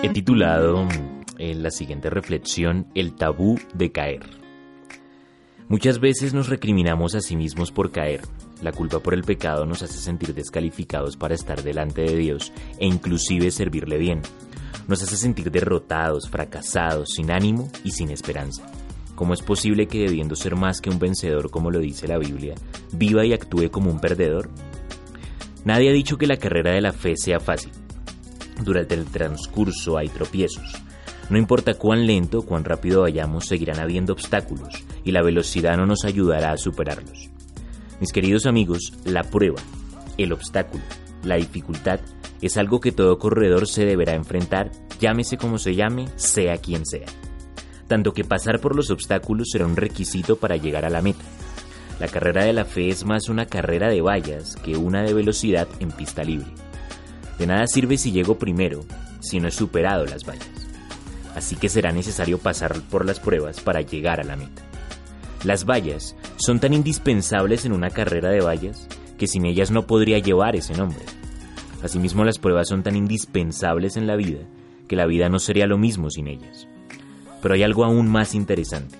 He titulado en la siguiente reflexión El tabú de caer. Muchas veces nos recriminamos a sí mismos por caer. La culpa por el pecado nos hace sentir descalificados para estar delante de Dios e inclusive servirle bien. Nos hace sentir derrotados, fracasados, sin ánimo y sin esperanza. ¿Cómo es posible que debiendo ser más que un vencedor como lo dice la Biblia, viva y actúe como un perdedor? Nadie ha dicho que la carrera de la fe sea fácil. Durante el transcurso hay tropiezos. No importa cuán lento o cuán rápido vayamos, seguirán habiendo obstáculos y la velocidad no nos ayudará a superarlos. Mis queridos amigos, la prueba, el obstáculo, la dificultad es algo que todo corredor se deberá enfrentar, llámese como se llame, sea quien sea. Tanto que pasar por los obstáculos será un requisito para llegar a la meta. La carrera de la fe es más una carrera de vallas que una de velocidad en pista libre. De nada sirve si llego primero si no he superado las vallas. Así que será necesario pasar por las pruebas para llegar a la meta. Las vallas son tan indispensables en una carrera de vallas que sin ellas no podría llevar ese nombre. Asimismo, las pruebas son tan indispensables en la vida que la vida no sería lo mismo sin ellas. Pero hay algo aún más interesante.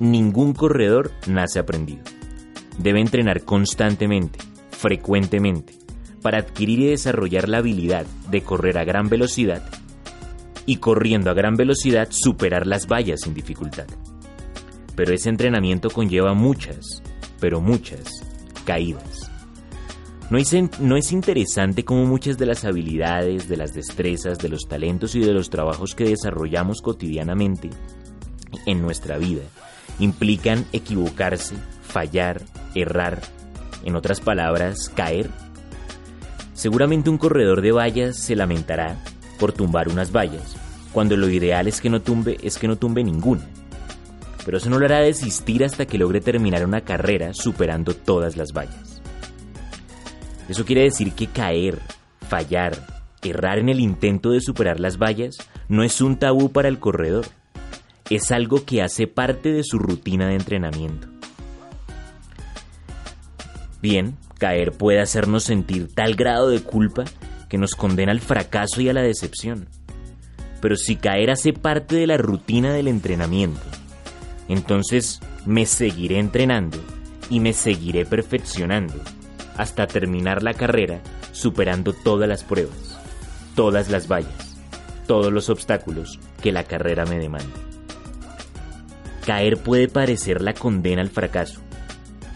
Ningún corredor nace aprendido. Debe entrenar constantemente, frecuentemente, para adquirir y desarrollar la habilidad de correr a gran velocidad y corriendo a gran velocidad superar las vallas sin dificultad. Pero ese entrenamiento conlleva muchas, pero muchas, caídas. ¿No es, ¿No es interesante cómo muchas de las habilidades, de las destrezas, de los talentos y de los trabajos que desarrollamos cotidianamente en nuestra vida implican equivocarse, fallar, errar, en otras palabras, caer? Seguramente un corredor de vallas se lamentará por tumbar unas vallas, cuando lo ideal es que no tumbe, es que no tumbe ninguna. Pero eso no lo hará desistir hasta que logre terminar una carrera superando todas las vallas. Eso quiere decir que caer, fallar, errar en el intento de superar las vallas no es un tabú para el corredor. Es algo que hace parte de su rutina de entrenamiento. Bien, Caer puede hacernos sentir tal grado de culpa que nos condena al fracaso y a la decepción. Pero si caer hace parte de la rutina del entrenamiento, entonces me seguiré entrenando y me seguiré perfeccionando hasta terminar la carrera superando todas las pruebas, todas las vallas, todos los obstáculos que la carrera me demanda. Caer puede parecer la condena al fracaso,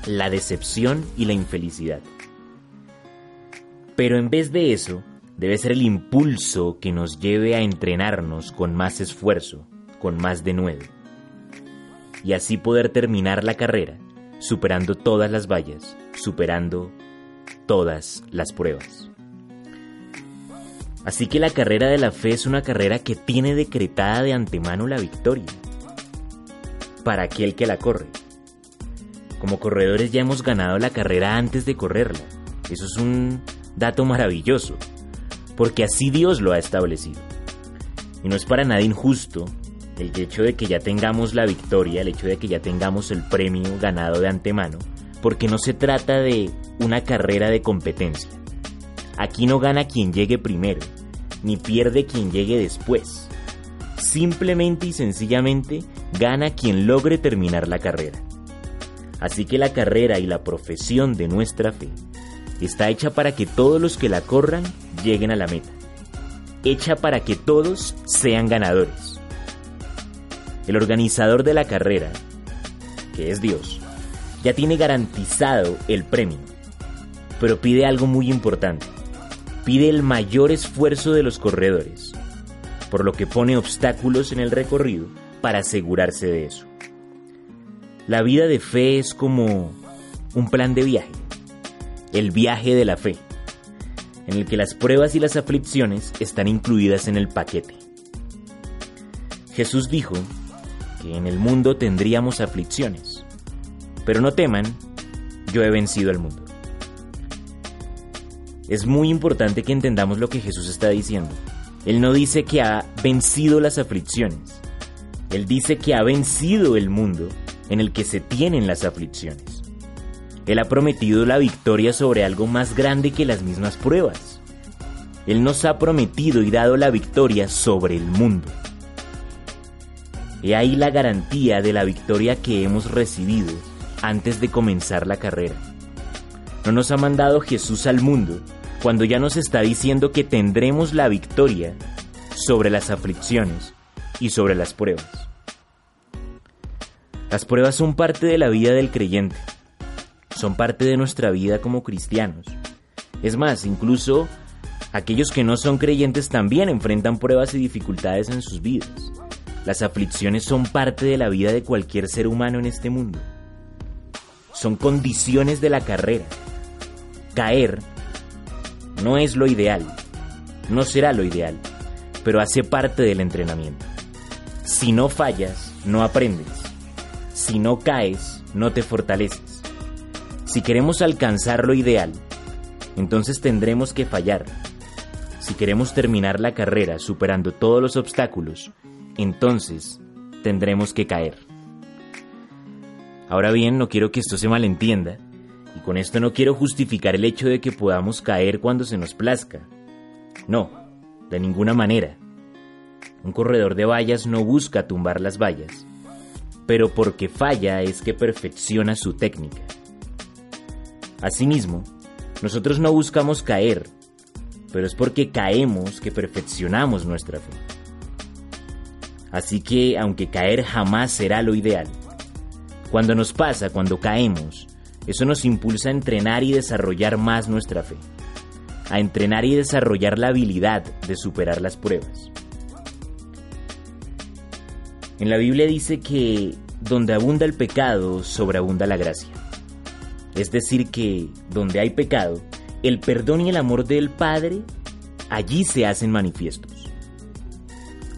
la decepción y la infelicidad. Pero en vez de eso, debe ser el impulso que nos lleve a entrenarnos con más esfuerzo, con más denuedo. Y así poder terminar la carrera, superando todas las vallas, superando todas las pruebas. Así que la carrera de la fe es una carrera que tiene decretada de antemano la victoria para aquel que la corre. Como corredores ya hemos ganado la carrera antes de correrla. Eso es un dato maravilloso, porque así Dios lo ha establecido. Y no es para nada injusto el hecho de que ya tengamos la victoria, el hecho de que ya tengamos el premio ganado de antemano, porque no se trata de una carrera de competencia. Aquí no gana quien llegue primero, ni pierde quien llegue después. Simplemente y sencillamente gana quien logre terminar la carrera. Así que la carrera y la profesión de nuestra fe está hecha para que todos los que la corran lleguen a la meta. Hecha para que todos sean ganadores. El organizador de la carrera, que es Dios, ya tiene garantizado el premio, pero pide algo muy importante. Pide el mayor esfuerzo de los corredores, por lo que pone obstáculos en el recorrido para asegurarse de eso. La vida de fe es como un plan de viaje, el viaje de la fe. en el que las pruebas y las aflicciones están incluidas en el paquete. Jesús dijo que en el mundo tendríamos aflicciones, pero no teman, yo he vencido al mundo. Es muy importante que entendamos lo que Jesús está diciendo. Él no dice que ha vencido las aflicciones. Él dice que ha vencido el mundo en el que se tienen las aflicciones. Él ha prometido la victoria sobre algo más grande que las mismas pruebas. Él nos ha prometido y dado la victoria sobre el mundo. He ahí la garantía de la victoria que hemos recibido antes de comenzar la carrera. No nos ha mandado Jesús al mundo cuando ya nos está diciendo que tendremos la victoria sobre las aflicciones y sobre las pruebas. Las pruebas son parte de la vida del creyente, son parte de nuestra vida como cristianos. Es más, incluso aquellos que no son creyentes también enfrentan pruebas y dificultades en sus vidas. Las aflicciones son parte de la vida de cualquier ser humano en este mundo. Son condiciones de la carrera. Caer no es lo ideal, no será lo ideal, pero hace parte del entrenamiento. Si no fallas, no aprendes. Si no caes, no te fortaleces. Si queremos alcanzar lo ideal, entonces tendremos que fallar. Si queremos terminar la carrera superando todos los obstáculos, entonces tendremos que caer. Ahora bien, no quiero que esto se malentienda. Y con esto no quiero justificar el hecho de que podamos caer cuando se nos plazca. No, de ninguna manera. Un corredor de vallas no busca tumbar las vallas, pero porque falla es que perfecciona su técnica. Asimismo, nosotros no buscamos caer, pero es porque caemos que perfeccionamos nuestra fe. Así que, aunque caer jamás será lo ideal, cuando nos pasa, cuando caemos, eso nos impulsa a entrenar y desarrollar más nuestra fe, a entrenar y desarrollar la habilidad de superar las pruebas. En la Biblia dice que donde abunda el pecado, sobreabunda la gracia. Es decir, que donde hay pecado, el perdón y el amor del Padre allí se hacen manifiestos.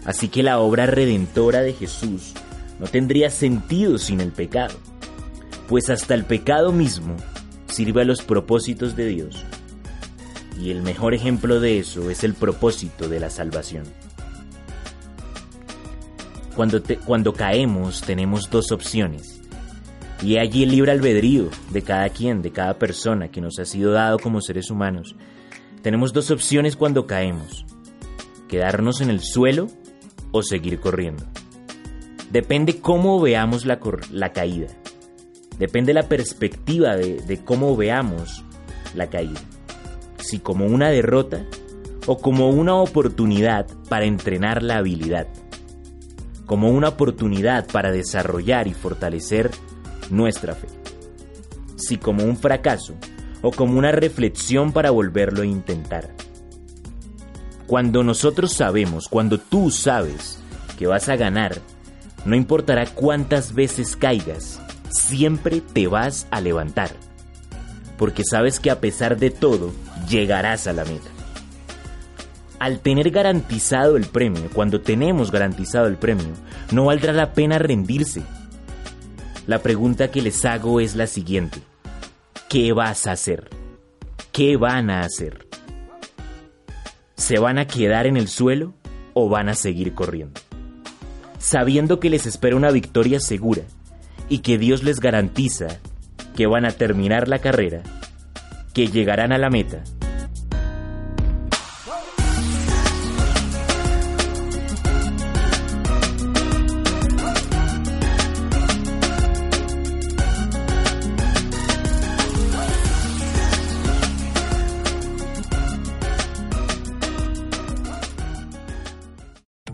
Así que la obra redentora de Jesús no tendría sentido sin el pecado pues hasta el pecado mismo sirve a los propósitos de Dios. Y el mejor ejemplo de eso es el propósito de la salvación. Cuando, caemos tenemos dos opciones. Y allí el libre albedrío de cada quien, de cada persona que nos ha sido dado como seres humanos. Tenemos dos opciones cuando caemos. Quedarnos en el suelo o seguir corriendo. Depende cómo veamos la caída. Depende la perspectiva de, cómo veamos la caída. Si como una derrota o como una oportunidad para entrenar la habilidad. Como una oportunidad para desarrollar y fortalecer nuestra fe. Si como un fracaso o como una reflexión para volverlo a intentar. Cuando nosotros sabemos, cuando tú sabes que vas a ganar, no importará cuántas veces caigas, siempre te vas a levantar, porque sabes que a pesar de todo, llegarás a la meta. Al tener garantizado el premio, cuando tenemos garantizado el premio, no valdrá la pena rendirse. La pregunta que les hago es la siguiente. ¿Qué vas a hacer? ¿Qué van a hacer? ¿Se van a quedar en el suelo o van a seguir corriendo? Sabiendo que les espera una victoria segura, y que Dios les garantiza que van a terminar la carrera, que llegarán a la meta